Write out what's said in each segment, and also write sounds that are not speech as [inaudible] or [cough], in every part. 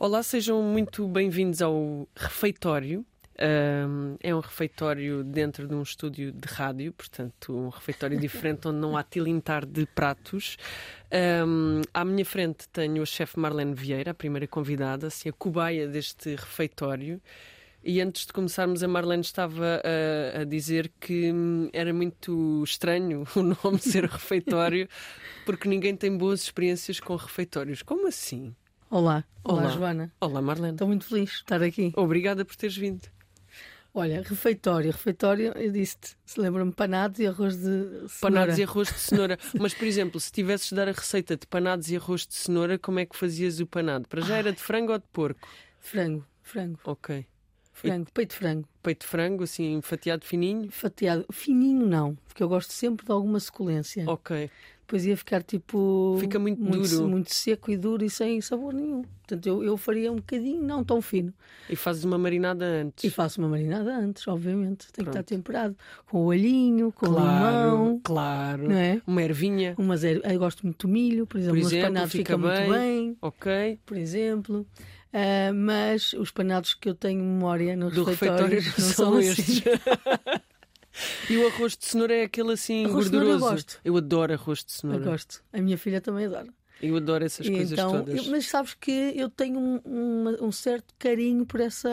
Olá, sejam muito bem-vindos ao refeitório. É um refeitório dentro de um estúdio de rádio, portanto, um refeitório [laughs] diferente onde não há tilintar de pratos. À minha frente tenho a chefe Marlene Vieira, a primeira convidada, assim, a cobaia deste refeitório. E antes de começarmos, a Marlene estava a, a, dizer que hum, era muito estranho [laughs] o nome ser refeitório, porque ninguém tem boas experiências com refeitórios. Como assim? Olá, olá, olá Joana. Olá, Marlene. Estou muito feliz de estar aqui. Obrigada por teres vindo. Olha, refeitório, refeitório, eu disse-te, se lembra-me panados e arroz de cenoura. Panados e arroz de cenoura. [laughs] Mas, por exemplo, se tivesses de dar a receita de panados e arroz de cenoura, como é que fazias o panado? Para já era de frango ou de porco? Frango, frango. Ok. Frango, e... peito de frango. Peito de frango, assim, fatiado fininho? Fatiado. Fininho não, porque eu gosto sempre de alguma suculência. Ok. Depois ia ficar tipo. Fica muito, muito duro. Muito seco e duro e sem sabor nenhum. Portanto, eu, eu faria um bocadinho, não tão fino. E fazes uma marinada antes? E faço uma marinada antes, obviamente. Tem Pronto. que estar temperado. Com o olhinho, com claro, o limão. Claro. Não é? Uma ervinha. Umas er... Eu gosto muito de milho, por exemplo. Por exemplo, os panados fica, fica bem. muito bem. Ok. Por exemplo. Uh, mas os panados que eu tenho memória no Do refeitório não [laughs] são, são estes. Assim. [laughs] E o arroz de cenoura é aquele assim arroz gorduroso. eu gosto. Eu adoro arroz de cenoura. Eu gosto. A minha filha também adora. Eu adoro essas e coisas então, todas. Eu, mas sabes que eu tenho um, um, um, certo carinho por essa.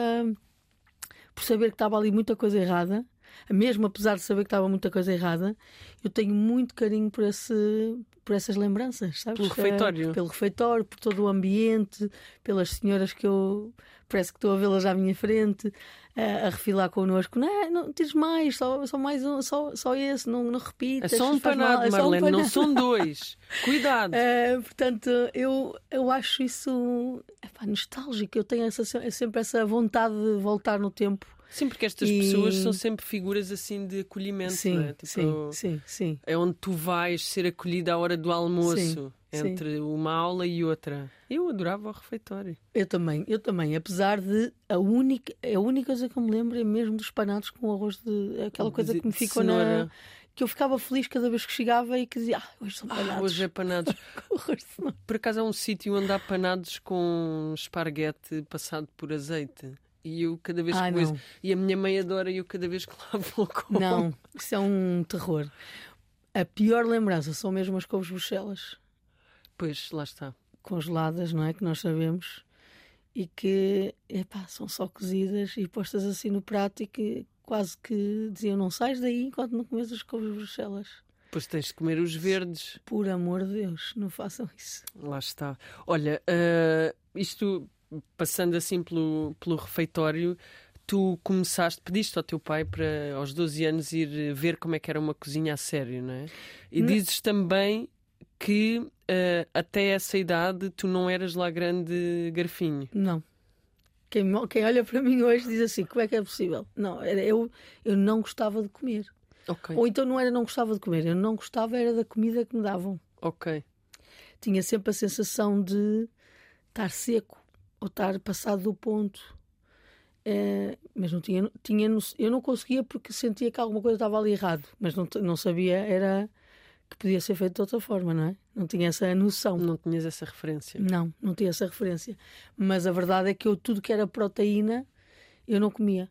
por saber que estava ali muita coisa errada. Mesmo apesar de saber que estava muita coisa errada, eu tenho muito carinho por, esse, por essas lembranças, sabes? Pelo refeitório. É, pelo refeitório, por todo o ambiente, pelas senhoras que eu parece que estou a vê-las à minha frente a, a refilar connosco. Não, é, não tires mais, só, só mais um, só, só esse, não, não repitas. É só um panado, é Marlene, um não são [laughs] dois. Cuidado. É, portanto, eu, eu acho isso epá, nostálgico. Eu tenho essa, sempre essa vontade de voltar no tempo. Sim, porque estas e... pessoas são sempre figuras assim de acolhimento, sim, é? tipo, sim, sim, sim. É onde tu vais ser acolhida à hora do almoço. Sim entre Sim. uma aula e outra. Eu adorava o refeitório. Eu também, eu também, apesar de a única, a única coisa que eu me lembro é mesmo dos panados com arroz de aquela coisa que me ficou na que eu ficava feliz cada vez que chegava e que dizia, ah, hoje são panados. Ah, hoje é panados. [laughs] por acaso há um sítio onde há panados com esparguete passado por azeite. E eu cada vez ah, que coisa... E a minha mãe adora e eu cada vez que lá vou [laughs] com. Não, isso é um terror. A pior lembrança são mesmo as couves bruxelas. Pois, lá está. Congeladas, não é? Que nós sabemos. E que, epá, são só cozidas e postas assim no prato e que quase que diziam não sais daí enquanto não comes as couves bruxelas. Pois tens de comer os verdes. Por amor de Deus, não façam isso. Lá está. Olha, uh, isto passando assim pelo, pelo refeitório, tu começaste, pediste ao teu pai para aos 12 anos ir ver como é que era uma cozinha a sério, não é? E não. dizes também que uh, até essa idade tu não eras lá grande garfinho. Não. Quem, quem olha para mim hoje diz assim: como é que é possível? Não, era, eu, eu não gostava de comer. Okay. Ou então não era não gostava de comer, eu não gostava era da comida que me davam. Ok. Tinha sempre a sensação de estar seco ou estar passado do ponto. É, mas não tinha, tinha, eu não conseguia porque sentia que alguma coisa estava ali errado, mas não, não sabia, era que podia ser feito de outra forma, não é? Não tinha essa noção. Não tinhas essa referência? Não, não tinha essa referência. Mas a verdade é que eu tudo que era proteína eu não comia,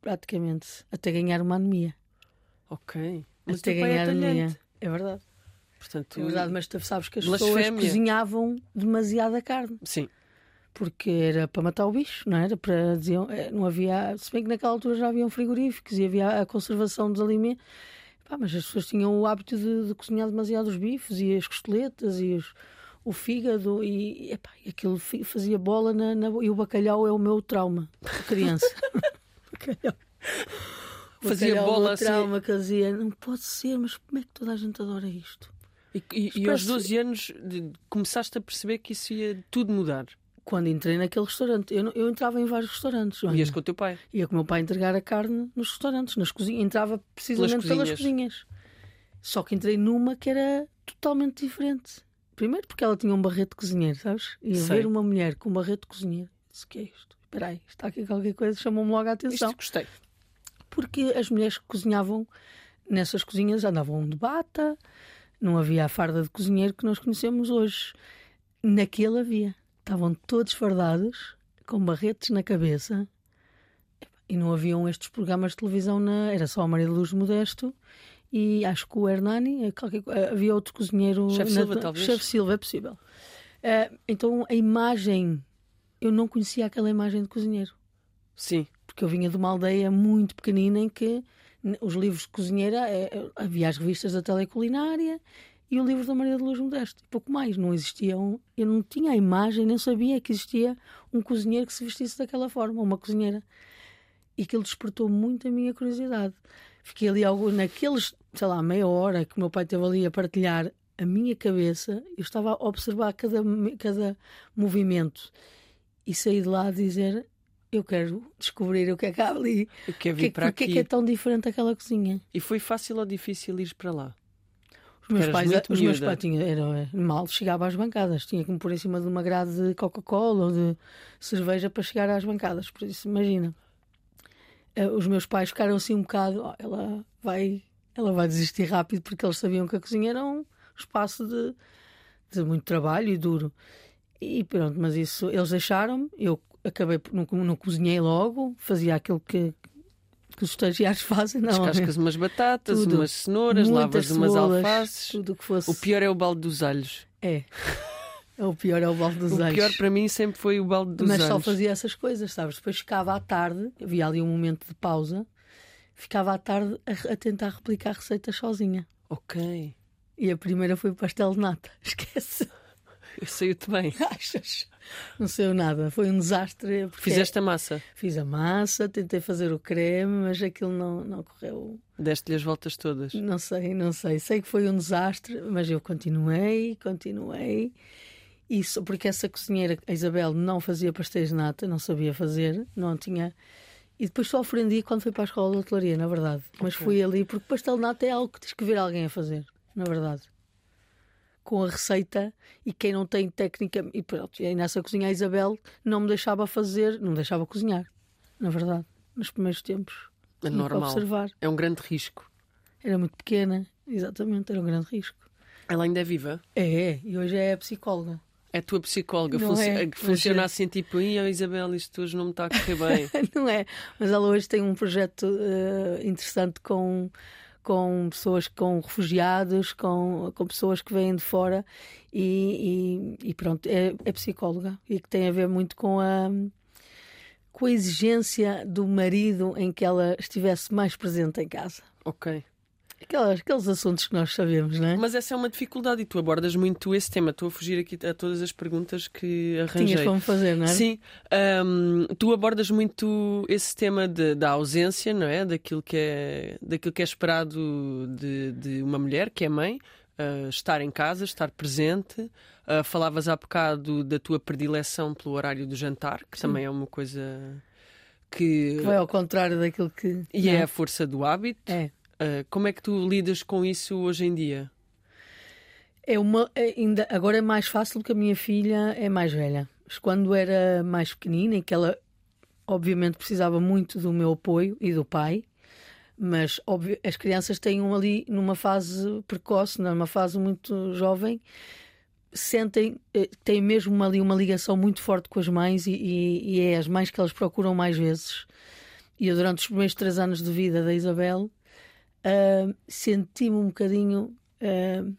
praticamente, até ganhar uma anemia. Ok. Mas até é ganhar é anemia. É verdade. Portanto, é verdade, mas tu sabes que as blasfémia. pessoas cozinhavam demasiada carne. Sim. Porque era para matar o bicho, não era? Para diziam, eh, não havia, se bem que naquela altura já haviam frigoríficos e havia a conservação dos alimentos Pá, mas as pessoas tinham o hábito de, de cozinhar demasiado os bifes e as costeletas e os, o fígado e, epá, e aquilo fazia bola na, na, e o bacalhau é o meu trauma de criança. [laughs] bacalhau. Fazia bacalhau bola é assim. trauma que dizia, não pode ser, mas como é que toda a gente adora isto? E, e, e aos 12 anos começaste a perceber que isso ia tudo mudar? Quando entrei naquele restaurante. Eu, eu entrava em vários restaurantes. Ias com o teu pai? Ia com o meu pai entregar a carne nos restaurantes, nas cozinhas. Entrava precisamente pelas cozinhas. pelas cozinhas. Só que entrei numa que era totalmente diferente. Primeiro porque ela tinha um barreto de cozinheiro, sabes? E ver uma mulher com um barreto de cozinheiro. Disse, que é isto? Espera aí, está aqui qualquer coisa, chamou-me logo a atenção. Isto gostei. Porque as mulheres que cozinhavam nessas cozinhas andavam de bata, não havia a farda de cozinheiro que nós conhecemos hoje. Naquele havia. Estavam todos fardados, com barretes na cabeça, e não haviam estes programas de televisão, na... era só a Maria de Luz Modesto e acho que o Hernani, eh. Eh, havia outro cozinheiro. Chefe Silva, talvez. Chefe Silva, é possível. Uh, então a imagem, eu não conhecia aquela imagem de cozinheiro. Sim. Porque eu vinha de uma aldeia muito pequenina em que os livros de cozinheira, havia as revistas da teleculinária e o livro da Maria de Luz Modesto. Pouco mais, não existiam. Eu não tinha a imagem, nem sabia que existia um cozinheiro que se vestisse daquela forma, uma cozinheira. E aquilo despertou muito a minha curiosidade. Fiquei ali algo, naqueles, sei lá, meia hora que o meu pai esteve ali a partilhar a minha cabeça, eu estava a observar cada, cada movimento e saí de lá a dizer: Eu quero descobrir o que é que há ali. Eu quero vir que, para porque aqui. é que é tão diferente aquela cozinha? E foi fácil ou difícil ir para lá? Os meus pais, os meus pais tinham, era, mal chegava às bancadas, tinha que me pôr em cima de uma grade de Coca-Cola ou de cerveja para chegar às bancadas. Por isso, imagina. Eh, os meus pais ficaram assim um bocado, oh, ela vai, ela vai desistir rápido porque eles sabiam que a cozinha era um espaço de, de muito trabalho e duro. E pronto, mas isso eles deixaram-me, eu acabei, não, não cozinhei logo, fazia aquilo que, que os estagiários [laughs] fazem, não. Descascas umas batatas, tudo. umas cenouras, lavas umas alfaces. Tudo que fosse. O pior é o balde dos alhos. É. O pior é o balde dos o alhos. O pior para mim sempre foi o balde dos Mas alhos. Mas só fazia essas coisas, sabes? Depois ficava à tarde, havia ali um momento de pausa, ficava à tarde a, a tentar replicar receitas sozinha. Ok. E a primeira foi o pastel de nata. [laughs] Esquece. Saiu-te bem. Achas? Não saiu nada. Foi um desastre. Fizeste a massa? Fiz a massa, tentei fazer o creme, mas aquilo não, não correu. Deste-lhe as voltas todas? Não sei, não sei. Sei que foi um desastre, mas eu continuei, continuei. Isso porque essa cozinheira, a Isabel, não fazia pastéis de nata, não sabia fazer, não tinha. E depois só aprendi quando fui para a escola de hotelaria, na verdade. Mas okay. fui ali porque pastel de nata é algo que tens que ver alguém a fazer, na verdade com a receita e quem não tem técnica. E pronto, e aí nessa cozinha a Isabel não me deixava fazer, não me deixava cozinhar, na verdade, nos primeiros tempos. É normal. Observar. É um grande risco. Era muito pequena, exatamente, era um grande risco. Ela ainda é viva? É, e hoje é psicóloga. É a tua psicóloga. Funci é, funciona é. assim, tipo, Ih, Isabel, isto hoje não me está a correr [laughs] bem. não é, mas ela hoje tem um projeto uh, interessante com com pessoas com refugiados, com, com pessoas que vêm de fora e, e, e pronto, é, é, psicóloga e que tem a ver muito com a, com a exigência do marido em que ela estivesse mais presente em casa. Ok. Aquelas, aqueles assuntos que nós sabemos, não é? Mas essa é uma dificuldade e tu abordas muito esse tema. Estou a fugir aqui a todas as perguntas que arranjei. Tinhas como fazer, não é? Sim. Um, tu abordas muito esse tema de, da ausência, não é? Daquilo que é, daquilo que é esperado de, de uma mulher, que é mãe. Uh, estar em casa, estar presente. Uh, falavas há bocado da tua predileção pelo horário do jantar, que Sim. também é uma coisa que... que vai ao contrário daquilo que. E é? é a força do hábito. É. Uh, como é que tu lidas com isso hoje em dia? É uma, é, ainda, agora é mais fácil porque a minha filha é mais velha. Mas quando era mais pequenina, em que ela obviamente precisava muito do meu apoio e do pai, mas óbvio, as crianças têm um ali numa fase precoce, numa fase muito jovem, sentem, eh, têm mesmo ali uma ligação muito forte com as mães e, e, e é as mães que elas procuram mais vezes. E eu, durante os primeiros três anos de vida da Isabel, uh, senti-me um bocadinho uh,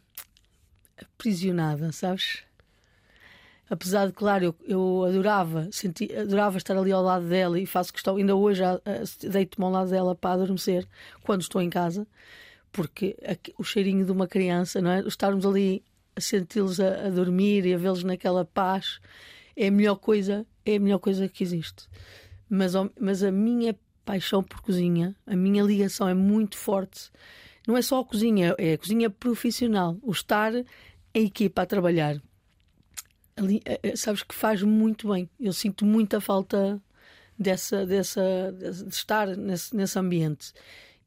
aprisionada, sabes? Apesar de, claro, eu, eu adorava, senti, adorava estar ali ao lado dela e faço questão, ainda hoje uh, deito-me ao lado dela para adormecer quando estou em casa, porque aqui, o cheirinho de uma criança, não é? Estarmos ali a senti-los a, a dormir e a vê-los naquela paz é a melhor coisa, é a melhor coisa que existe. Mas, mas a minha paixão por cozinha, a minha ligação é muito forte. Não é só a cozinha, é a cozinha profissional, o estar em equipa a trabalhar. Ali, é, é, sabes que faz muito bem. Eu sinto muita falta dessa, dessa, de estar nesse, nesse ambiente.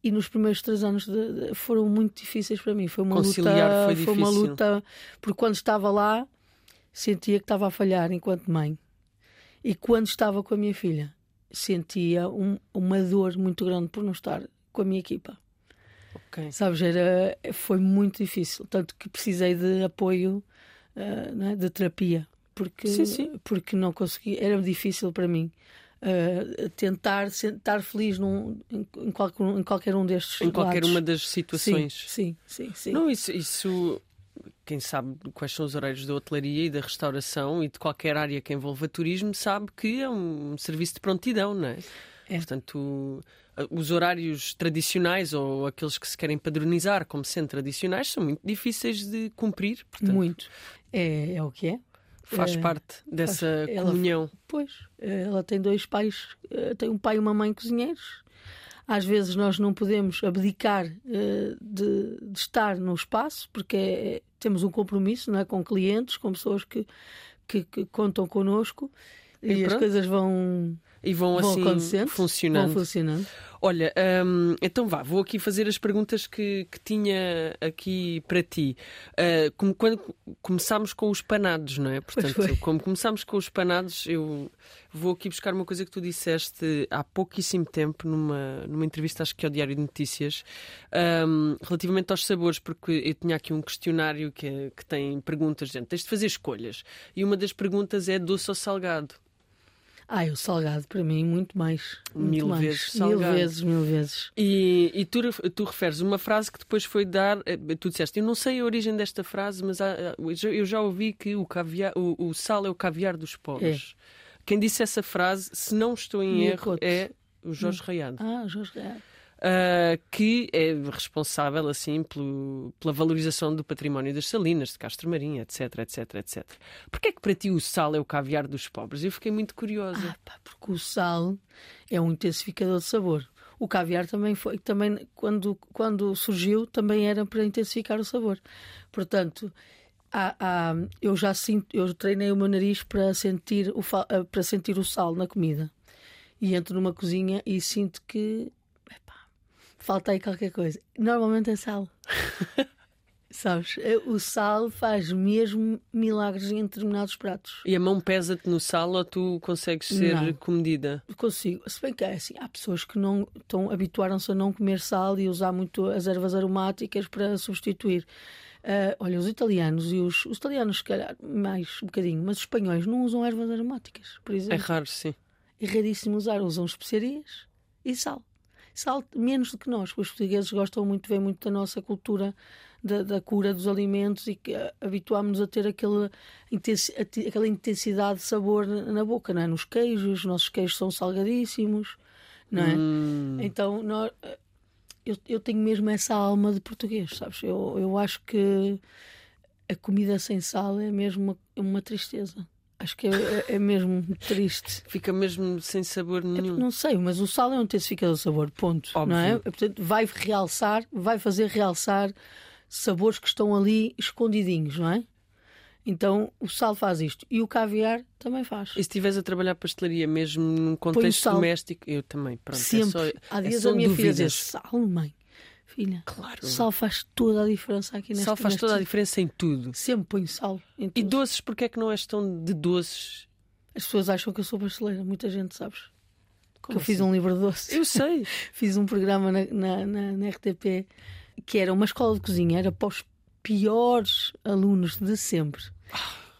E nos primeiros três anos de, de, foram muito difíceis para mim. Foi uma Conciliar luta, foi, foi uma luta, porque quando estava lá sentia que estava a falhar enquanto mãe. E quando estava com a minha filha, sentia um, uma dor muito grande por não estar com a minha equipa. Okay. Sabes, era, foi muito difícil, tanto que precisei de apoio uh, é? de terapia porque, Sim, sim. porque não consegui, era difícil para mim. uh, tentar estar feliz num, em, em qualquer, um- em qualquer um destes Em qualquer lados. uma das situações. Sim, sim, sim. sim. Não, isso, isso. Quem sabe quais são os horários da hotelaria e da restauração e de qualquer área que envolva turismo sabe que é um serviço de prontidão, não é? É. Portanto, os horários tradicionais ou aqueles que se querem padronizar como sendo tradicionais são muito difíceis de cumprir. Portanto, Muito. É, é o que é. faz É, parte dessa ela- comunhão. Pois, eh, ela tem dois pais, eh, tem um pai e uma mãe cozinheiros. Às vezes nós não podemos abdicar eh, de, de estar no espaço porque é- temos um compromisso não é, com clientes, com pessoas que, que, que contam connosco. E e, as coisas vão, E vão, vão assim funcionando. vão funcionando. Olha, hum, então vá, vou aqui fazer as perguntas que, que tinha aqui para ti. Ah, como quando começámos com os panados, não é? Portanto, como começámos com os panados, eu vou aqui buscar uma coisa que tu disseste há pouquíssimo tempo, numa, numa entrevista, acho que ao Diário de Notícias, hum, relativamente aos sabores, porque eu tinha aqui um questionário que, que tem perguntas, dentro. tens de fazer escolhas. E uma das perguntas é doce ou salgado? Ah, o salgado para mim, muito mais. muito Mil mais. vezes Mil salgado. vezes, mil vezes. E, e tu, tu referes uma frase que depois foi dar. eh, Tu disseste, eu não sei a origem desta frase, mas há- eu já- ouvi que o, caviar, o, o sal é o caviar dos pobres. Quem disse essa frase, se não estou em erro, é o Jorge Raiado, Ah, Jorge Real. Ah, que é responsável assim pelo- pela valorização do património das salinas, de Castro Marinho, etc, etc, etc. Porquê é que para ti o sal é o caviar dos pobres? Eu fiquei muito curiosa. Ah, pá, porque o sal é um intensificador de sabor. O caviar também foi, também quando, quando surgiu, também era para intensificar o sabor. Portanto, há- há- eu já sinto, eu treinei o meu nariz para sentir o, para sentir o sal na comida. E entro numa cozinha e sinto que falta aí qualquer coisa. Normalmente é sal. [laughs] Sabes? O sal faz mesmo milagres em determinados pratos. E a mão pesa-te no sal ou tu consegues ser Não. comedida? Consigo. Se bem que é assim, há pessoas que não estão habituaram-se a não comer sal e usar muito as ervas aromáticas para substituir. Ah, olha, os italianos e os, os italianos, se calhar, mais um bocadinho, mas os espanhóis não usam ervas aromáticas, por É exemplo. raro, sim. É raríssimo usar, usam especiarias e sal. Sal menos do que nós, porque os portugueses gostam muito, vem muito da nossa cultura da, da cura dos alimentos e que ah, habituámos-nos a ter aquele, intensi- aquela intensidade de sabor na na boca, não é? Nos queijos, os nossos queijos são salgadíssimos, não é? Hum, Então, nós, eu, eu tenho mesmo essa alma de português, sabes? Eu, eu acho que a comida sem sal é mesmo uma, uma tristeza. Acho que é, é mesmo triste. [laughs] fica mesmo sem sabor É, nenhum. não sei, mas o sal é um intensificador de sabor, ponto. Óbvio. Não é? Portanto, vai realçar, vai fazer realçar sabores que estão ali escondidinhos, não é? Então o sal faz isto e o caviar também faz. E se estiveres a trabalhar pastelaria mesmo num contexto doméstico, eu também. Pronto, é Sempre. só- Há é dias só a minha filha dúvidas. diz: Sal, mãe, filha, Claro. sal faz toda a diferença aqui neste Sal faz toda a neste- diferença em tudo. Sempre ponho sal em E tudo. doces, porque é que não és tão de doces? As pessoas acham que eu sou pasteleira, muita gente, sabes? Que Como eu fiz assim? um livro de doces. Eu sei. [laughs] fiz um programa na, na, na- na RTP que era uma escola de cozinha, era para os piores alunos de sempre.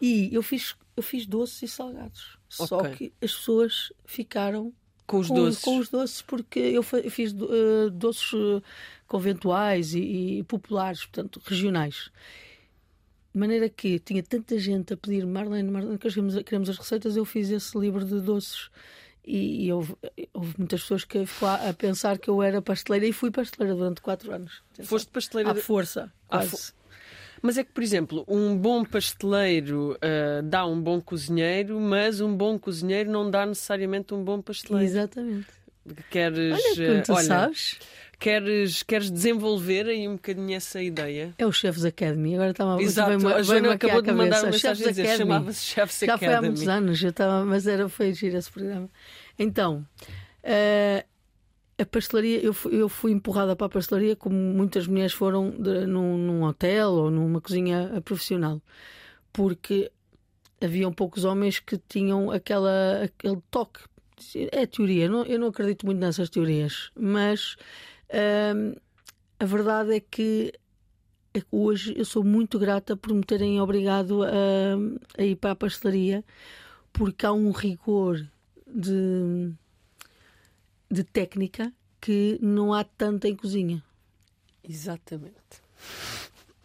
E eu fiz, eu fiz doces e salgados. Só Ok. que as pessoas ficaram Com os com, doces. com os doces, porque eu fiz eh, doces eh, conventuais e, e populares, portanto, regionais. De maneira que tinha tanta gente a pedir Marlene, Marlene, que queremos, queremos as receitas, eu fiz esse livro de doces. E, e houve, houve muitas pessoas que ficou a, a pensar que eu era pasteleira e fui pasteleira durante quatro anos. Foste pasteleira. à de- força, À quase. Mas é que, por exemplo, um bom pasteleiro ah, dá um bom cozinheiro, mas um bom cozinheiro não dá necessariamente um bom pasteleiro. Exatamente. Queres, Olha, quando tu ah, olha, sabes, queres, queres desenvolver aí um bocadinho essa ideia? é o Chefs Academy. Agora está-me Exato, veio-me- a Joana acabou de mandar uma mensagem a dizer Academy. chamava-se Chefs Já foi há Academy. muitos anos, eu estava, mas era, foi giro esse programa. Então, eh, a pastelaria, eu fui, eu fui empurrada para a pastelaria como muitas mulheres foram de- num, num hotel ou numa cozinha profissional, porque haviam poucos homens que tinham aquela, aquele toque. É teoria, não, eu não acredito muito nessas teorias, mas ehm, a verdade é que é que hoje eu sou muito grata por me terem obrigado a, a ir para a pastelaria, porque há um rigor de, de técnica que não há tanto em cozinha. Exatamente.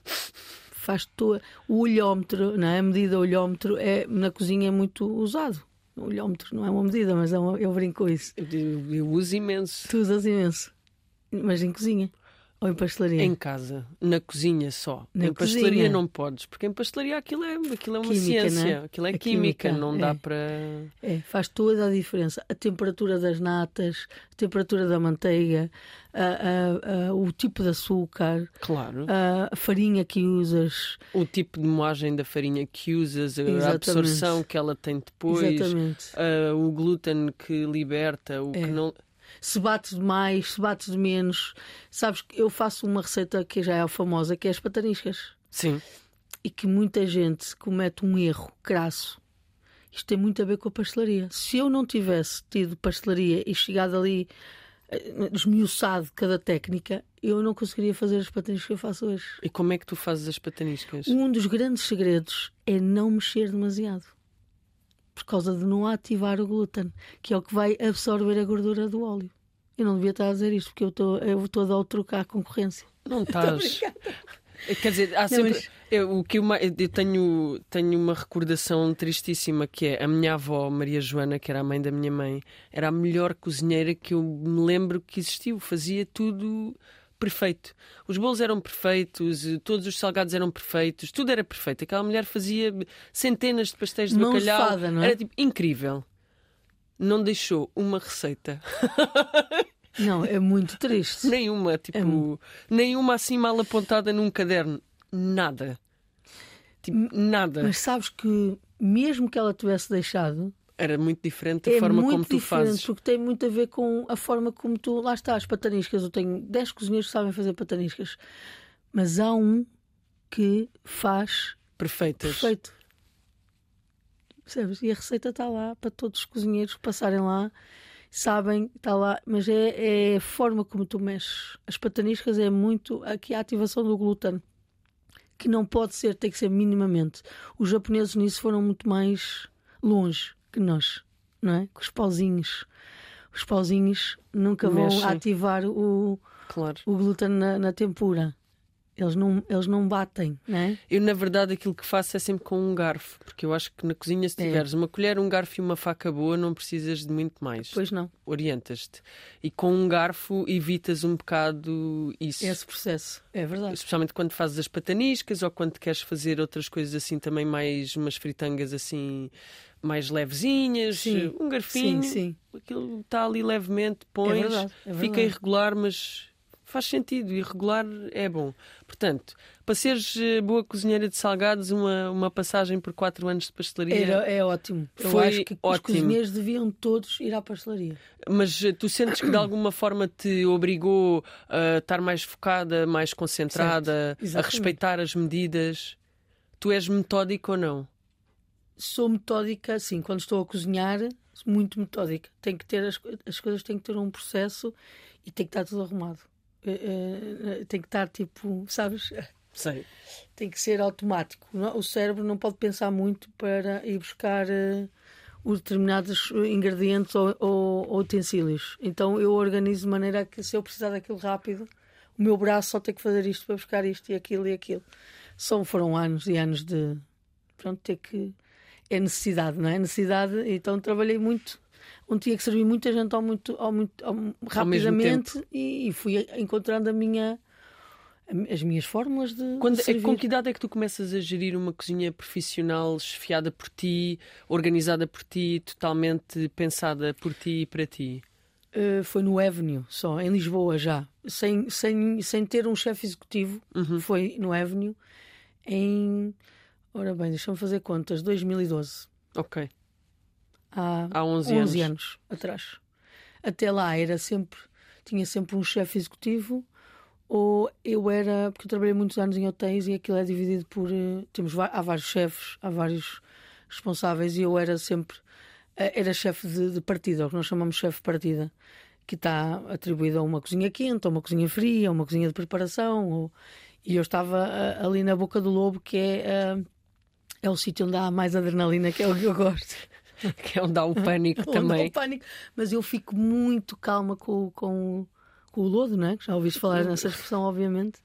Faz to... O olhómetro, não é? a medida olhómetro, é, na cozinha é muito usado. O olhómetro não é uma medida, mas é uma... eu brinco com isso. Eu, eu, eu uso imenso. Tu usas imenso. Mas em cozinha. Ou em pastelaria? Em casa, na cozinha só. Na em pastelaria cozinha. não podes, porque em pastelaria aquilo é, aquilo é uma Química, ciência, não é? aquilo é química, química, não é. dá para. É, faz toda a diferença. A temperatura das natas, a temperatura da manteiga, a- a- a- o tipo de açúcar, Claro. a, farinha que usas. O tipo de moagem da farinha que usas, a Exatamente. absorção que ela tem depois, Exatamente. o glúten que liberta, o É. que não. Se bates de mais, se bates de menos. Sabes que eu faço uma receita que já é famosa, que é as pataniscas. Sim, E que muita gente comete um erro crasso. Isto tem muito a ver com a pastelaria. Se eu não tivesse tido pastelaria e chegado ali eh, esmiuçado cada técnica, eu não conseguiria fazer as pataniscas que eu faço hoje. e como é que tu fazes as pataniscas? Um dos grandes segredos é não mexer demasiado. Por causa de não ativar o glúten, que é o que vai absorver a gordura do óleo. Eu não devia estar a dizer isto, porque eu estou eu estou a dar o truque à concorrência. Não [laughs] estás. Quer dizer, há Não, sempre. mas- Eu, o que eu, eu tenho, tenho uma recordação tristíssima que é a minha avó, Maria Joana, que era a mãe da minha mãe, era a melhor cozinheira que eu me lembro que existiu. Fazia tudo perfeito. Os bolos eram perfeitos, eh, todos os salgados eram perfeitos, tudo era perfeito. Aquela mulher fazia centenas de pastéis de Mão bacalhau. fada, não é? Era tipo incrível. Não deixou uma receita, [laughs] Não, é muito triste. nenhuma, tipo, nenhuma assim mal apontada num caderno. Nada. Tipo, nada. Mas sabes que, mesmo que ela tivesse deixado, Era muito diferente da é forma como tu diferente, fazes. porque tem muito a ver com a forma como tu. Lá está, as pataniscas. Eu tenho 10 cozinheiros que sabem fazer pataniscas, mas há um que faz Perfeitas. perfeito. Percebes? E a receita está lá para todos os cozinheiros passarem lá, sabem, está lá, mas é, é a forma como tu mexes. As pataniscas é muito aqui a ativação do glúten, que não pode ser, tem que ser minimamente. Os japoneses nisso foram muito mais longe que nós, não é? Com os pauzinhos. Os pauzinhos nunca vão ativar o, Claro. o glúten na, na tempura. Eles não, eles não batem, não é? Eu, na verdade, aquilo que faço é sempre com um garfo, porque eu acho que na cozinha, se É. tiveres uma colher, um garfo e uma faca boa, não precisas de muito mais. Pois não. Orientas-te. E com um garfo evitas um bocado isso. Esse processo. É verdade. Especialmente quando fazes as pataniscas ou quando queres fazer outras coisas assim também mais umas fritangas assim mais levezinhas, Sim. um garfinho, Sim, sim. aquilo está ali levemente, pões, verdade, é fica verdade. irregular, mas faz sentido, irregular é bom. Portanto, para seres eh, boa cozinheira de salgados, uma, uma passagem por 4 anos de pastelaria, Era, é ótimo. Eu Foi acho que os ótimo. cozinheiros deviam todos ir à pastelaria. mas eh, tu sentes que de alguma forma te obrigou a estar mais focada, mais concentrada, a respeitar as medidas? Tu és metódico ou não? Sou metódica, sim, quando estou a cozinhar, muito metódica. Tem que ter as, as coisas têm que ter um processo e tem que estar tudo arrumado. Eh, eh, tem que estar tipo, sabes? Sei. Tem que ser automático. não- O cérebro não pode pensar muito para ir buscar eh, os determinados ingredientes ou, ou- ou utensílios. Então eu organizo de maneira que se eu precisar daquilo rápido, o meu braço só tem que fazer isto para buscar isto e aquilo e aquilo. São, foram anos e anos de pronto, ter que. É necessidade, não é? Necessidade, então trabalhei muito. Onde tinha que servir muita gente ao muito, ao muito, ao- rapidamente e, e fui encontrando a minha, as minhas fórmulas de, Quando, de é, servir. com que idade é que tu começas a gerir uma cozinha profissional, esfiada por ti, organizada por ti, totalmente pensada por ti e para ti? Uh, foi no Avenue, só, em Lisboa já. Sem, sem, sem ter um chefe executivo, Uhum. foi no Avenue em. Ora bem, deixa-me fazer contas, 2012. Ok. Há, Há 11 11 anos. anos atrás. Até lá era sempre, tinha sempre um chefe executivo, ou eu era, porque eu trabalhei muitos anos em hotéis e aquilo é dividido por. eh, Temos, há vários chefes, há vários responsáveis e eu era sempre. eh, Era chefe de, de partida, o que nós chamamos de chefe de partida, que está atribuído a uma cozinha quente, a uma cozinha fria, a uma cozinha de preparação. Ou, E eu estava uh, ali na boca do lobo, que é, é o sítio onde há mais adrenalina, que é o que eu gosto. [laughs] que é onde há o pânico [laughs] também. o pânico. Mas eu fico muito calma com, com, com o lodo, né? já ouviste falar nessa expressão, obviamente.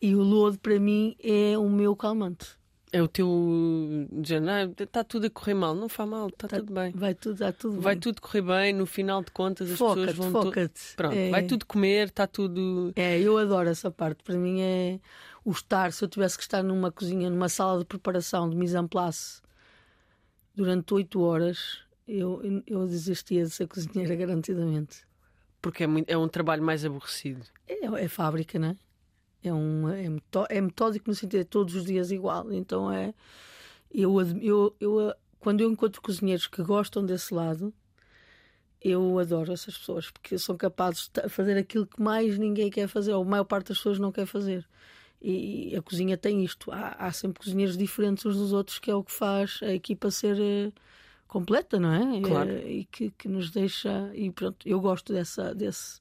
E o lodo, para mim, é o meu calmante. É o teu género, está tudo a correr mal, não faz mal, está tá, tudo bem. Vai tudo, está tudo vai bem. tudo correr bem, no final de contas as pessoas vão. Foca-te, Pronto, é... vai tudo comer, está tudo. É, eu adoro essa parte. Para mim é o estar, se eu tivesse que estar numa cozinha, numa sala de preparação de mise en place durante oito horas, eu, eu desistia de ser cozinheira [laughs] garantidamente. Porque é, muito, é um trabalho mais aborrecido. É, é fábrica, não é? É, um, é, é metódico no sentido de todos os dias igual. Então é. Eu, eu, eu, quando eu encontro cozinheiros que gostam desse lado, eu adoro essas pessoas porque são capazes de fazer aquilo que mais ninguém quer fazer, ou a maior parte das pessoas não quer fazer. E a cozinha tem isto. Há, há sempre cozinheiros diferentes uns dos outros, que é o que faz a equipa ser uh, completa, não é? Claro. Uh, e que, que, nos deixa. E pronto, eu gosto dessa, desse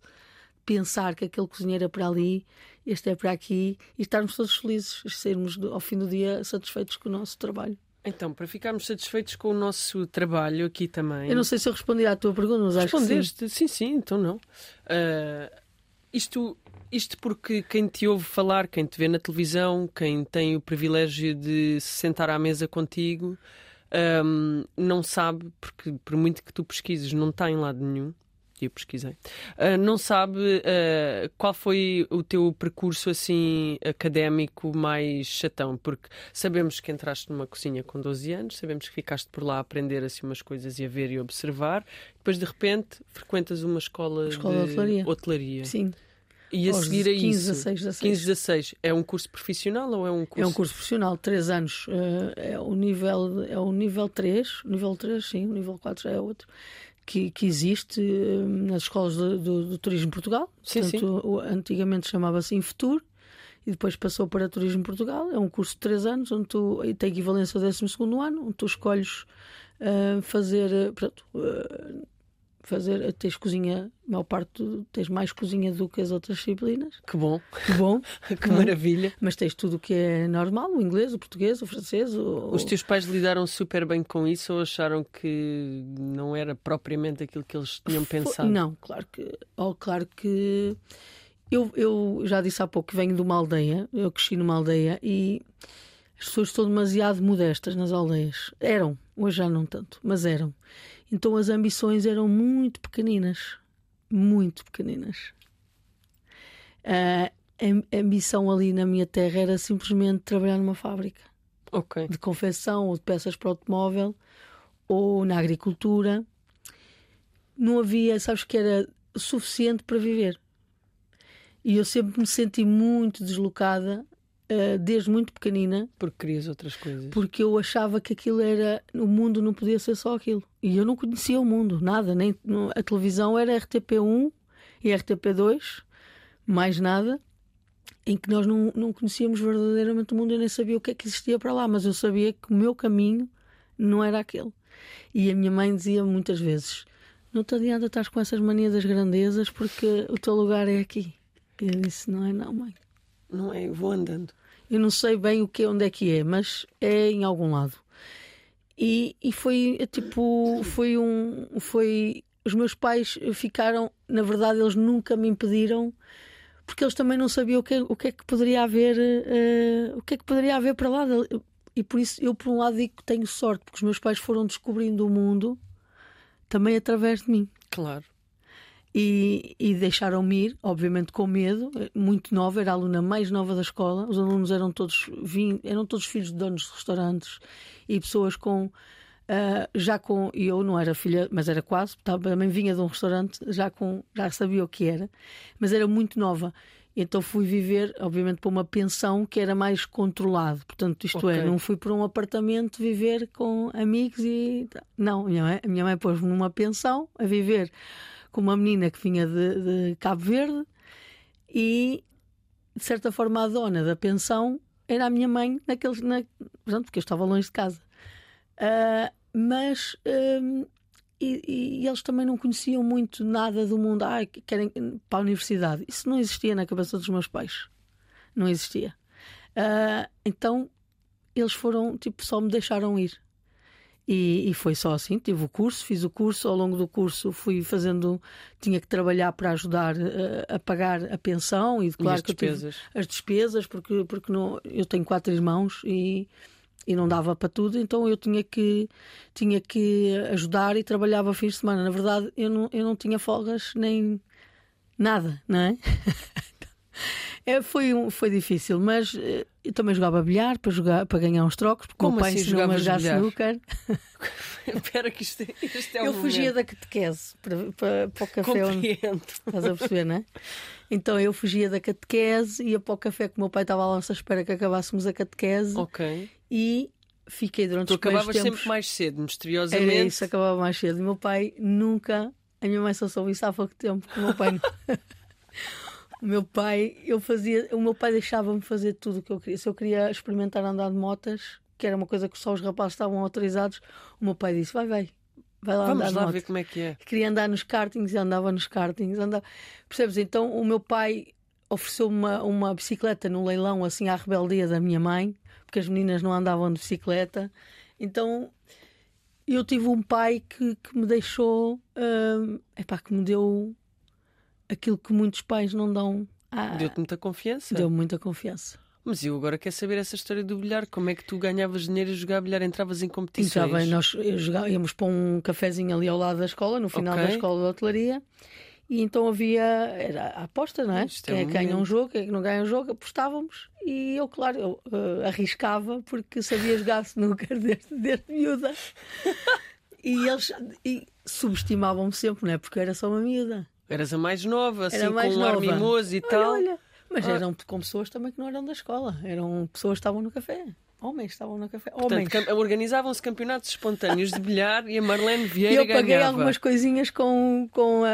pensar que aquele cozinheiro é para ali, este é para aqui e estarmos todos felizes, sermos ao fim do dia satisfeitos com o nosso trabalho. Então, para ficarmos satisfeitos com o nosso trabalho aqui também. Eu não sei se eu respondi à tua pergunta, mas acho que sim. sim, sim, então não. Uh, isto, isto porque quem te ouve falar, quem te vê na televisão, quem tem o privilégio de se sentar à mesa contigo, um, não sabe, porque por muito que tu pesquises, não está em lado nenhum eu pesquisei, uh, não sabe uh, qual foi o teu percurso assim académico mais chatão, porque sabemos que entraste numa cozinha com 12 anos, sabemos que ficaste por lá a aprender assim umas coisas e a ver e observar, depois de repente frequentas uma escola, escola de, hotelaria. hotelaria. Sim. E a Aos seguir a 15, isso, 16, 16. 15, 16, é um curso profissional ou é um curso? É um curso profissional, 3 anos. Uh, é o nível, é o nível 3, nível 3, sim, o nível 4 já é outro que, que existe hum, nas escolas do, do, do Turismo Portugal. Sim, Portanto, sim. O, antigamente chamava-se Infutur e depois passou para Turismo Portugal. É um curso de 3 anos, onde tu tem equivalência ao 12 ano, onde tu escolhes uh, fazer. Uh, pronto, uh, fazer, tens cozinha, a maior parte tens mais cozinha do que as outras disciplinas. Que bom. Que bom. [laughs] que maravilha. Mas tens tudo o que é normal, o inglês, o português, o francês. O... Os teus pais lidaram super bem com isso ou acharam que não era propriamente aquilo que eles tinham pensado? Não, claro que. Oh, claro que. Eu, eu já disse há pouco que venho de uma aldeia, eu cresci numa aldeia e as pessoas estão demasiado modestas nas aldeias. Eram, hoje já não tanto, mas eram. Então as ambições eram muito pequeninas. Muito pequeninas. Uh, a ambição ali na minha terra era simplesmente trabalhar numa fábrica okay. de confecção ou de peças para automóvel ou na agricultura. Não havia, sabes que era suficiente para viver. E eu sempre me senti muito deslocada uh, desde muito pequenina. Porque querias outras coisas. Porque eu achava que aquilo era. O mundo não podia ser só aquilo. E eu não conhecia o mundo, nada. Nem, a televisão era RTP1 e RTP2, mais nada. Em que nós não, não conhecíamos verdadeiramente o mundo, eu nem sabia o que é que existia para lá, mas eu sabia que o meu caminho não era aquele. E a minha mãe dizia muitas vezes: Não te adianta estar com essas manias das grandezas, porque o teu lugar é aqui. E eu disse: Não é, não, mãe. Não é, eu vou andando. Eu não sei bem o que onde é que é, mas é em algum lado. E, e foi tipo, foi um, foi os meus pais ficaram, na verdade, eles nunca me impediram, porque eles também não sabiam o que, o que é que poderia haver, uh, o que é que poderia haver para lá. E por isso eu, por um lado, digo que tenho sorte, porque os meus pais foram descobrindo o mundo também através de mim. Claro e, e deixaram-me ir, obviamente com medo, muito nova, era a aluna mais nova da escola. Os alunos eram todos, eram todos filhos de donos de restaurantes e pessoas com. Uh, já com. E eu não era filha, mas era quase, também vinha de um restaurante, já, com, já sabia o que era, mas era muito nova. Então fui viver, obviamente, para uma pensão que era mais controlado. Portanto, isto é, okay. é, não fui para um apartamento viver com amigos e. Não, minha mãe, a minha mãe pôs-me numa pensão a viver com uma menina que vinha de, de Cabo Verde e, de certa forma, a dona da pensão era a minha mãe, naqueles, na, portanto, porque eu estava longe de casa. Uh, mas. Um, e, e, eles também não conheciam muito nada do mundo. Ah, querem para a universidade. Isso não existia na cabeça dos meus pais. não existia. Uh, então eles foram, tipo, só me deixaram ir. E, e, foi só assim, tive o curso, fiz o curso, ao longo do curso fui fazendo, tinha que trabalhar para ajudar uh, a pagar a pensão e claro e as que despesas. as despesas, porque, porque não, eu tenho quatro irmãos e, e não dava para tudo, então eu tinha que, tinha que ajudar e trabalhava fins de semana. Na verdade, eu não, eu não tinha folgas nem nada, não é? [laughs] É, foi, um, foi difícil, mas uh, eu também jogava bilhar para, jogar, para ganhar uns trocos, porque Como o pai assim ensinou-me a jogar snooker. [laughs] Espera que isto, isto é Eu um fugia momento. da catequese para, para, para o café. Onde, Compreendo. estás a perceber, não é? Então eu fugia da catequese, ia para o café que o meu pai estava à nossa espera que acabássemos a catequese Ok. e fiquei durante Tu os acabavas tempos. sempre mais cedo, Era misteriosamente. isso, acabava mais cedo. E o meu pai nunca. A minha mãe só soube isso há pouco tempo, que o meu pai. [laughs] [laughs] o meu pai, eu fazia. O meu pai deixava-me fazer tudo o que eu queria. Se eu queria experimentar andar de motas, que era uma coisa que só os rapazes estavam autorizados, o meu pai disse: vai, vai. Vai lá andar Vamos lá ver como é que é. Queria andar nos kartings e andava nos kartings. Andava... Percebes? Então o meu pai ofereceu-me uma, uma bicicleta no leilão, assim à rebeldia da minha mãe, porque as meninas não andavam de bicicleta. Então eu tive um pai que, que me deixou, hum, epá, que me deu aquilo que muitos pais não dão. à- Deu-te muita confiança. Deu muita confiança. Mas eu agora quero saber essa história do bilhar. Como é que tu ganhavas dinheiro a jogar bilhar? Entravas em competições? bem, nós eh, jogá- íamos para um cafezinho ali ao lado da escola, no final Ok. da escola de hotelaria. E então havia era a aposta, não é? Isto é quem é que ganha um jogo, quem é que não ganha um jogo, apostávamos. E eu, claro, eu eh, arriscava porque sabia jogar [laughs] snooker desde, desde miúda. [laughs] E eles subestimavam-me sempre, não é? Porque eu era só uma miúda. Eras a mais nova, assim, mais com um ar mimoso e Olha, tal. olha. Mas Ah. eram com pessoas também que não eram da escola. Eram pessoas que estavam no café. Homens estavam no café. Portanto, Homens. cam- organizavam-se campeonatos espontâneos de bilhar e a Marlene [laughs] E Vieira eu paguei ganhava. algumas coisinhas com, com, a,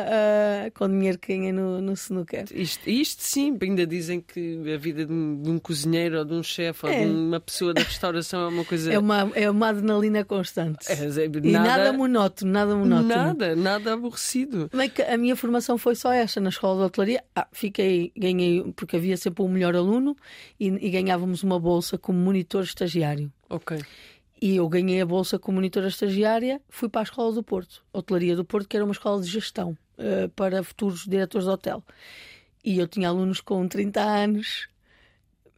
a- com o dinheiro que ganhei no, no snooker. Isto, isto sim, ainda dizem que a vida de um, de um cozinheiro ou de um chefe ou É. de uma pessoa da restauração é uma coisa. [laughs] É uma, é uma adrenalina constante. É, é, E nada, monótono, nada monótono. nada, nada aborrecido. Bem que a minha formação foi só esta na escola de hotelaria. Ah, fiquei, ganhei, porque havia sempre um melhor aluno e, e ganhávamos uma bolsa como monitor estagiário. Ok. E eu ganhei a bolsa como monitora estagiária, fui para a Escola do Porto, Hotelaria do Porto, que era uma escola de gestão eh, para futuros diretores de hotel. E eu tinha alunos com 30 anos,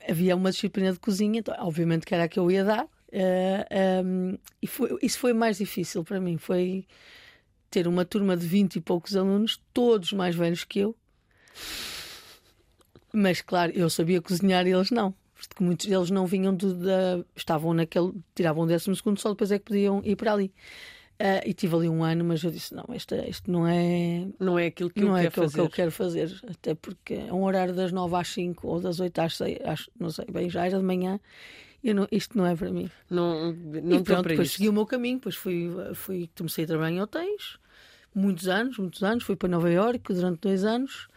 havia uma disciplina de cozinha, então, obviamente que era a que eu ia dar. eh, ehm, e foi, isso foi mais difícil para mim, foi ter uma turma de 20 e poucos alunos, todos mais velhos que eu. Mas claro, eu sabia cozinhar e eles não. Porque muitos deles não vinham de, da. estavam naquele. tiravam o décimo segundo, só depois é que podiam ir para ali. Ah, e tive ali um ano, mas eu disse: não, isto, isto não é. Não é aquilo que não eu é quero aquilo fazer. que eu quero fazer. Até porque é um horário das 9 às 5 ou das 8 às 6, às, não sei, bem, já era de manhã. Não, isto não é para mim. Não, não e pronto, depois isso. segui o meu caminho, depois fui, fui, comecei a trabalhar em hotéis, muitos anos, muitos anos, fui para Nova Iorque durante dois anos,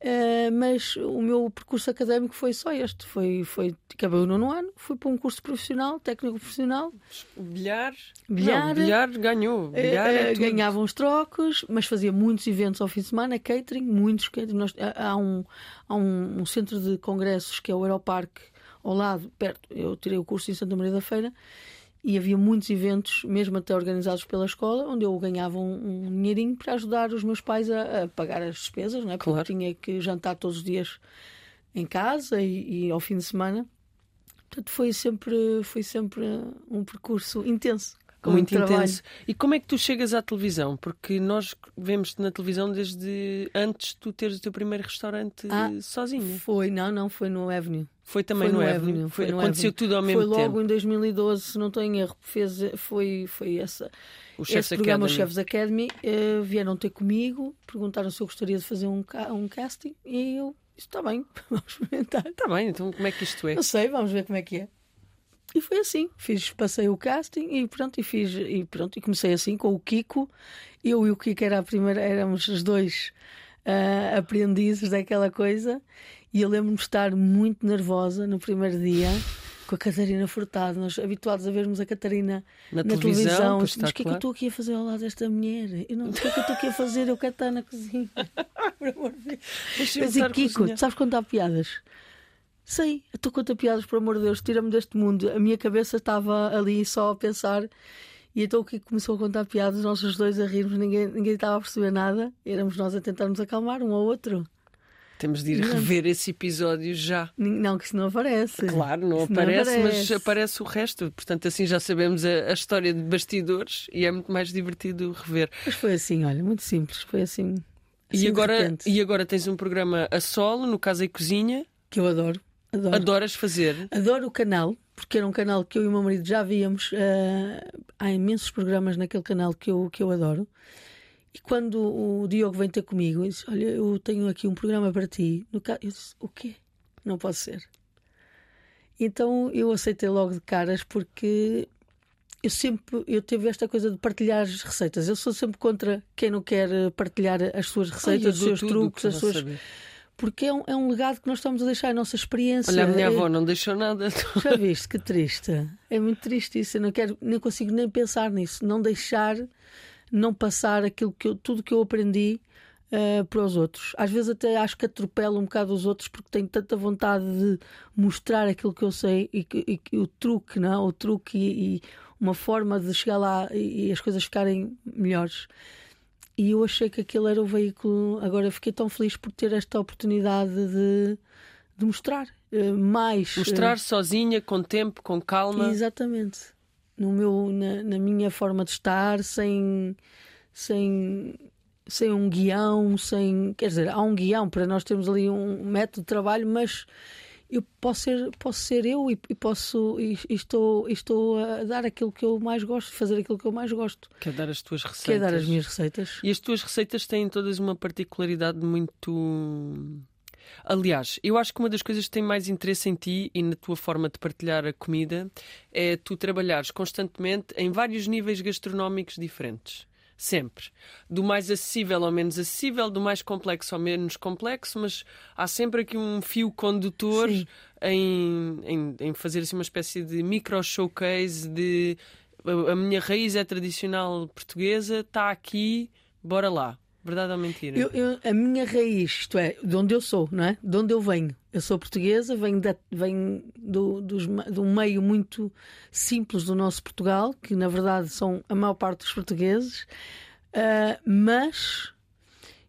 eh, mas o meu percurso académico foi só este, foi, foi, acabei o nono ano, fui para um curso profissional, técnico profissional, bilhar. Bilhar. Não, bilhar ganhou. eh, Bilhar é eh, tudo. ganhava uns trocos, mas fazia muitos eventos ao fim de semana, catering, muitos catering. Nós- há há um, há um, um centro de congressos que é o Aeroparque, ao lado, perto. Eu tirei o curso em Santa Maria da Feira e havia muitos eventos, mesmo até organizados pela escola, onde eu ganhava um, um dinheirinho para ajudar os meus pais a, a pagar as despesas, não é? porque Claro. tinha que jantar todos os dias em casa e, e ao fim de semana. Portanto, foi sempre, foi sempre um percurso intenso. Muito intenso. E como é que tu chegas à televisão? Porque nós vemos-te na televisão desde antes de tu teres o teu primeiro restaurante Ah, sozinha. Foi, não, não, foi no Avenue. Foi também foi no, no Avenue. Avenue, Foi, foi no aconteceu Avenue. tudo ao mesmo Foi logo tempo. em 2012, se não estou em erro, fez, foi, foi essa, O esse Chef's programa, Academy. Chefs Academy. eh, vieram ter comigo, perguntaram se eu gostaria de fazer um, ca- um casting e eu disse: está bem, [laughs] vamos experimentar. Está bem, então como é que isto é? Não sei, vamos ver como é que é. E foi assim, fiz, passei o casting e pronto, e fiz, e pronto, e comecei assim com o Kiko. Eu e o Kiko era a primeira, éramos os dois ah, aprendizes daquela coisa. E eu lembro-me de estar muito nervosa no primeiro dia com a Catarina Furtado. Nós habituados a vermos a Catarina Na na, televisão, televisão. Mas o que é que eu estou aqui a fazer ao lado desta mulher? Eu não, o que é que eu estou aqui a fazer? Eu quero estar na cozinha. [laughs] Por amor de Deus. Mas e Kiko, tu sabes contar piadas? Sei, estou conta piadas, por amor de Deus, tira-me deste mundo. A minha cabeça estava ali só a pensar. E então o que começou a contar piadas, nós os dois a rirmos, ninguém, ninguém estava a perceber nada. Éramos nós a tentar nos acalmar um ao outro. Temos de ir rever esse episódio já. Não, que isso não aparece. Claro, não aparece, não aparece, mas aparece o resto. Portanto, assim já sabemos a, a, história de bastidores e é muito mais divertido rever. Mas foi assim, olha, muito simples. Foi assim. assim e, agora, e agora tens um programa a solo, no Casa e Cozinha. Que eu adoro. adoro. Adoras fazer? Adoro o canal, porque era um canal que eu e o meu marido já víamos. Uh, há imensos programas naquele canal que eu, que eu adoro. E quando o Diogo vem ter comigo e diz: Olha, eu tenho aqui um programa para ti, no ca... eu disse: O quê? Não pode ser. Então eu aceitei logo de caras porque eu sempre eu tive esta coisa de partilhar as receitas. Eu sou sempre contra quem não quer partilhar as suas receitas, os seus truques, as suas. Saber. Porque é um, é um legado que nós estamos a deixar, a nossa experiência. Olha, a minha avó não deixou nada. [laughs] Já viste? Que triste. É muito triste isso. Eu não quero, nem consigo nem pensar nisso. Não deixar não passar aquilo que eu, tudo que eu aprendi uh, para os outros. Às vezes até acho que atropelo um bocado os outros porque tenho tanta vontade de mostrar aquilo que eu sei e, que, e o truque, não? É? o truque e, e, uma forma de chegar lá e, e as coisas ficarem melhores. E eu achei que aquele era o veículo. Agora fiquei tão feliz por ter esta oportunidade de, de mostrar uh, mais. Mostrar uh, sozinha, com tempo, com calma. Exatamente no meu, na, na minha forma de estar, sem, sem, sem um guião, sem. Quer dizer, há um guião para nós termos ali um método de trabalho, mas eu posso ser, posso ser eu e, e posso e, e estou, e estou a dar aquilo que eu mais gosto, fazer aquilo que eu mais gosto. Quer dar as tuas receitas. Quer dar as minhas receitas. E as tuas receitas têm todas uma particularidade muito Aliás, eu acho que uma das coisas que tem mais interesse em ti e na tua forma de partilhar a comida é tu trabalhares constantemente em vários níveis gastronómicos diferentes. Sempre. Do mais acessível ao menos acessível, do mais complexo ao menos complexo, mas há sempre aqui um fio condutor em, em, em, fazer assim, uma espécie de micro showcase de a minha raiz é tradicional portuguesa, está aqui, bora lá. Verdade ou mentira? Eu, eu, a minha raiz, isto é, de onde eu sou, não é? De onde eu venho. Eu sou portuguesa, venho, de, venho do, dos, de um meio muito simples do nosso Portugal, que na verdade são a maior parte dos portugueses, uh, mas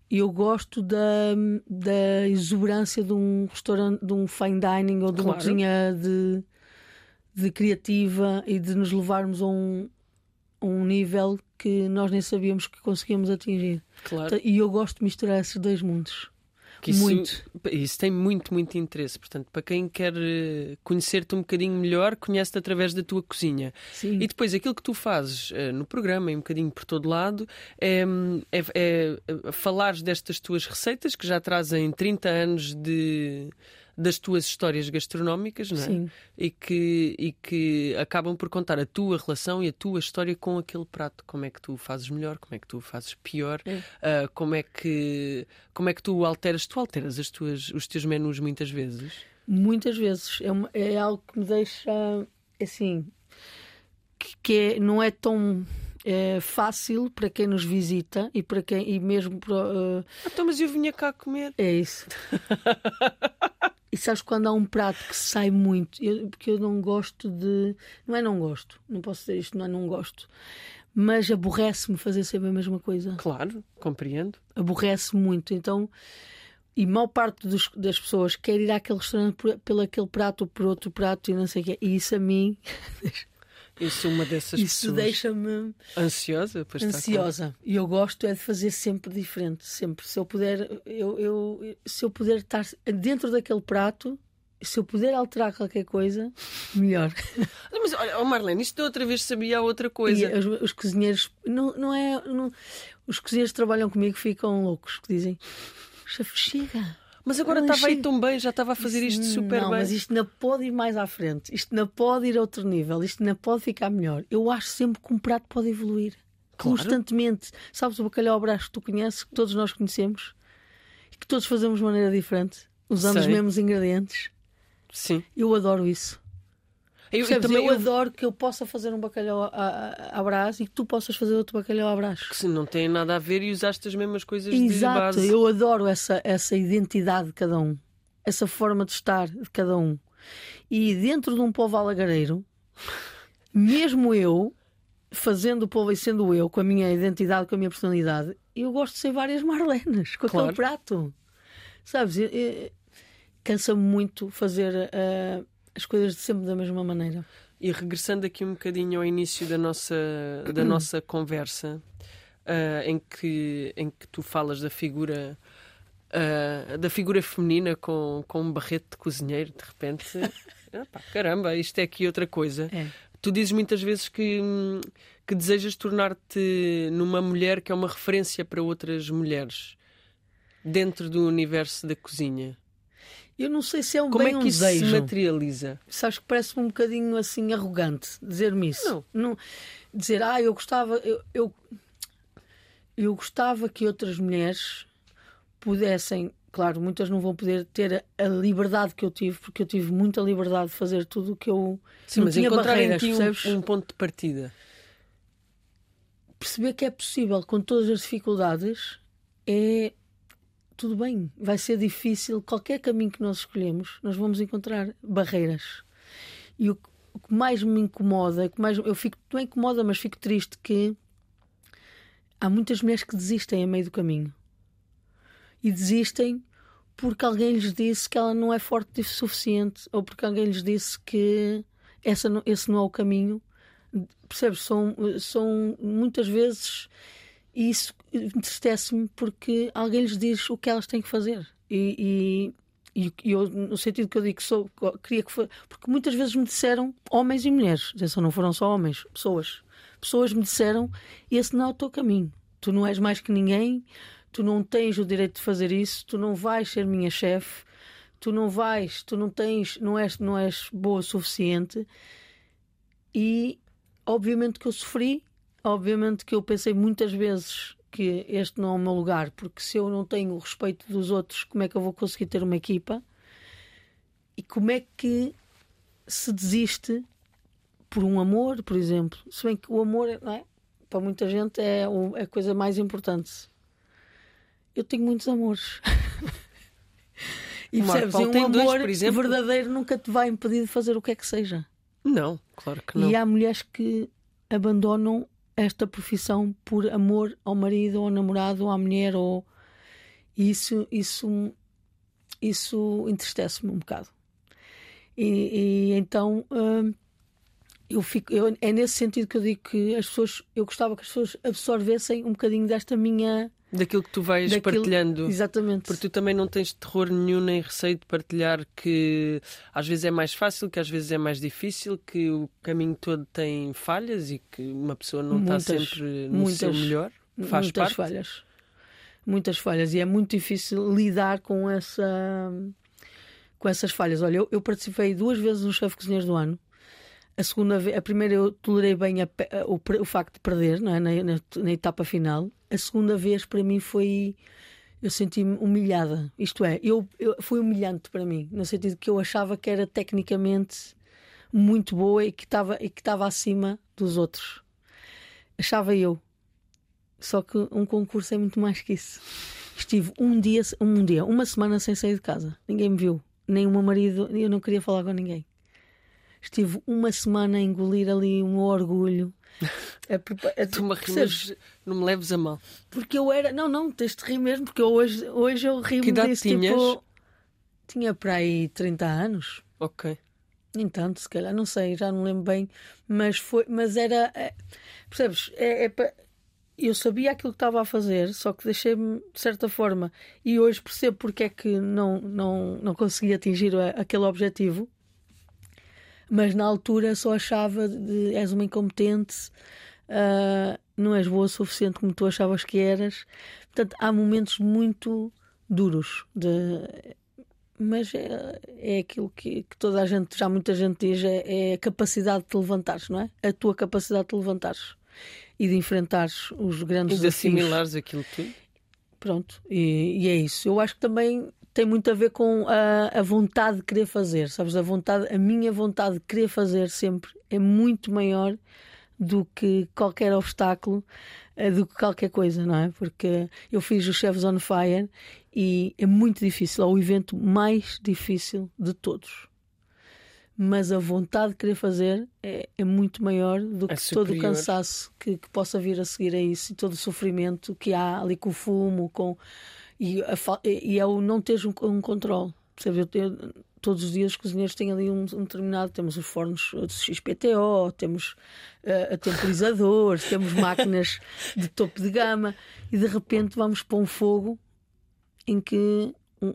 eu gosto da, da exuberância de um restaurante, de um fine dining ou de claro. uma cozinha de, de criativa e de nos levarmos a um, a um nível que nós nem sabíamos que conseguíamos atingir. Claro. E eu gosto de misturar esses dois mundos. Isso, muito. Isso tem muito, muito interesse. Portanto, para quem quer eh, conhecer-te um bocadinho melhor, conhece-te através da tua cozinha. Sim. E depois aquilo que tu fazes uh, no programa e um bocadinho por todo lado é, é, é, é falares destas tuas receitas que já trazem 30 anos de das tuas histórias gastronómicas, não é? Sim. E que, e que acabam por contar a tua relação e a tua história com aquele prato. Como é que tu fazes melhor, como é que tu fazes pior, é. uh, como, é que, como é que tu alteras? Tu alteras as tuas, os teus menus muitas vezes? Muitas vezes. É, uma, é algo que me deixa assim. que, que é, não é tão é fácil para quem nos visita e para quem e mesmo para. Uh... Então, mas eu vinha cá comer. É isso. [laughs] e sabes quando há um prato que sai muito, eu, porque eu não gosto de. Não é não gosto, não posso dizer isto, não é não gosto. Mas aborrece-me fazer sempre a mesma coisa. Claro, compreendo. Aborrece muito. Então, e mal parte dos, das pessoas quer ir àquele restaurante por, pelo aquele prato ou por outro prato e não sei o quê. E isso a mim [laughs] Isso uma dessas Isso deixa-me ansiosa. Ansiosa. E eu gosto é de fazer sempre diferente, sempre. Se eu puder, eu, eu, se eu puder estar dentro daquele prato, se eu puder alterar qualquer coisa, melhor. [laughs] Mas olha, oh Marlene, isto de outra vez sabia outra coisa. E os, os cozinheiros, não, não é. Não, os cozinheiros que trabalham comigo ficam loucos, que dizem: chefe, chega mas agora estava aí tão bem, já estava a fazer isto super não, bem. Mas isto não pode ir mais à frente, isto não pode ir a outro nível, isto não pode ficar melhor. Eu acho sempre que um prato pode evoluir claro. constantemente. Sabes o bacalhau abraço que tu conheces, que todos nós conhecemos e que todos fazemos de maneira diferente, usando Sei. os mesmos ingredientes. Sim. Eu adoro isso. Eu, eu, também, eu, adoro que eu possa fazer um bacalhau à, à brás e que tu possas fazer outro bacalhau à brás. Que se não tem nada a ver e usaste as mesmas coisas Exato, de base. eu adoro essa, essa identidade de cada um. essa forma de estar de cada um. E dentro de um povo alagareiro, mesmo eu, fazendo o povo e sendo eu, com a minha identidade, com a minha personalidade, eu gosto de ser várias Marlenas com Claro. aquele prato. Sabes? Cansa-me muito fazer eh, as coisas sempre da mesma maneira. E regressando aqui um bocadinho ao início da nossa, da [clears throat] nossa conversa, ah, em, que, em que tu falas da figura ah, da figura feminina com, com um barrete de cozinheiro, de repente, [laughs] epá, caramba, isto é aqui outra coisa. É. Tu dizes muitas vezes que, que desejas tornar-te numa mulher que é uma referência para outras mulheres dentro do universo da cozinha. Eu não sei se é um Como bem é um que isso se materializa? Sabes que parece-me um bocadinho assim arrogante dizer-me isso. Não. Dizer, ah, eu gostava, eu, eu, eu gostava que outras mulheres pudessem, claro, muitas não vão poder ter a, liberdade que eu tive, porque eu tive muita liberdade de fazer tudo o que eu Sim, não mas tinha encontrar em ti um, um ponto de partida. Perceber que é possível com todas as dificuldades é tudo bem, vai ser difícil. Qualquer caminho que nós escolhemos, nós vamos encontrar barreiras. E o, o que mais me incomoda, que mais, eu fico, não é incomoda, mas fico triste que há muitas mulheres que desistem a meio do caminho. E desistem porque alguém lhes disse que ela não é forte o suficiente, ou porque alguém lhes disse que essa esse não é o caminho. Percebes? São, são muitas vezes e isso entristece-me porque alguém lhes diz o que elas têm que fazer. E, e, e eu, no sentido que eu digo que sou, queria que foi, porque muitas vezes me disseram, homens e mulheres, atenção, não foram só homens, pessoas. Pessoas me disseram: esse não é o teu caminho. Tu não és mais que ninguém, tu não tens o direito de fazer isso, tu não vais ser minha chefe, tu não vais, tu não tens, não és, não és boa o suficiente. E obviamente que eu sofri, obviamente que eu pensei muitas vezes que este não é o meu lugar, porque se eu não tenho o respeito dos outros, como é que eu vou conseguir ter uma equipa? E como é que se desiste por um amor, por exemplo? Se bem que o amor, é? para muita gente, é é a coisa mais importante. Eu tenho muitos amores. [laughs] e Marco percebes? Paulo E um dois, amor exemplo. verdadeiro nunca te vai impedir de fazer o que é que seja. Não, claro que não. E há mulheres que abandonam esta profissão por amor ao marido, ao namorado, à mulher, ou isso, isso, isso entristece-me um bocado. E, e então hum, eu fico, eu- é nesse sentido que eu digo que as pessoas, eu gostava que as pessoas absorvessem um bocadinho desta minha Daquilo que tu vais daquilo- partilhando. Exatamente. Porque tu também não tens terror nenhum nem receio de partilhar que às vezes é mais fácil, que às vezes é mais difícil, que o caminho todo tem falhas e que uma pessoa não Muitas, está sempre no muitas, seu melhor. Faz muitas parte. falhas. Muitas falhas. E é muito difícil lidar com essa com essas falhas. Olha, eu, eu participei duas vezes no Chefe Cozinheiros do Ano. A segunda vez, a primeira eu tolerei bem a o, o facto de perder não é? na, na- na etapa final. A segunda vez para mim foi eu senti-me humilhada. Isto é, eu, eu- foi humilhante para mim, no sentido que eu achava que era tecnicamente muito boa e que estava acima dos outros. Achava eu. Só que um concurso é muito mais que isso. Estive um dia, um dia, uma semana sem sair de casa. Ninguém me viu. Nem o meu marido, eu não queria falar com ninguém. Estive uma semana a engolir ali meu orgulho. A prepa- a- Tu me rimas, não me leves a mal. Porque eu era. Não, não, tens de rir mesmo, porque eu hoje, hoje eu rio Que idade disso. tinhas? Tipo, tinha para aí 30 anos. Ok. Nem tanto, se calhar, não sei, já não lembro bem, mas foi, mas era, é, percebes? É, é pa- eu sabia aquilo que estava a fazer, só que deixei-me de certa forma, e hoje percebo porque é que não, não, não consegui atingir a- aquele objetivo, mas na altura só achava de és uma incompetente, ah, não és boa o suficiente como tu achavas que eras. Portanto, há momentos muito duros de mas é, é aquilo que, que toda a gente, já muita gente diz, é, é a capacidade de te levantares, não é? A tua capacidade de te levantares e de enfrentares os grandes E de desafios. assimilares aquilo tudo. Pronto, e, e é isso. Eu acho que também tem muito a ver com a, a vontade de querer fazer, sabes? A vontade, a minha vontade de querer fazer sempre é muito maior do que qualquer obstáculo, uh, do que qualquer coisa, não é? Porque eu fiz o Chefs on Fire e é muito difícil, é o evento mais difícil de todos. Mas a vontade de querer fazer é, é muito maior do que é todo o cansaço que, que, possa vir a seguir a isso e todo o sofrimento que há ali com o fumo, com e, a, e é o não teres um, um controle. Eu, todos os dias os cozinheiros têm ali um, um determinado. Temos os fornos de XPTO, temos uh, temporizadores, temos máquinas de topo de gama e de repente vamos para um fogo em que um,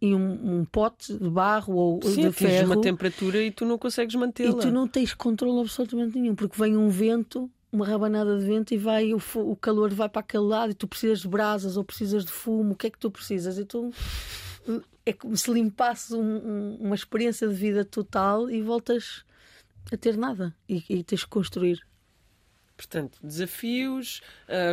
em um, um, pote de barro ou Sim, de ferro uma temperatura e tu não consegues mantê-la e tu não tens controle absolutamente nenhum porque vem um vento uma rabanada de vento e vai o, o calor vai para aquele lado e tu precisas de brasas ou precisas de fumo o que é que tu precisas e tu é como se limpasses um, um, uma experiência de vida total e voltas a ter nada e, e tens que construir. Portanto, desafios,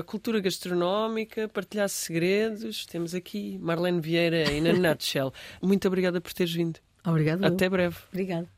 cultura gastronómica, partilhar segredos. Temos aqui Marlene Vieira e na Nutshell. [laughs] Muito obrigada por teres vindo. Obrigada. Até breve. Obrigada.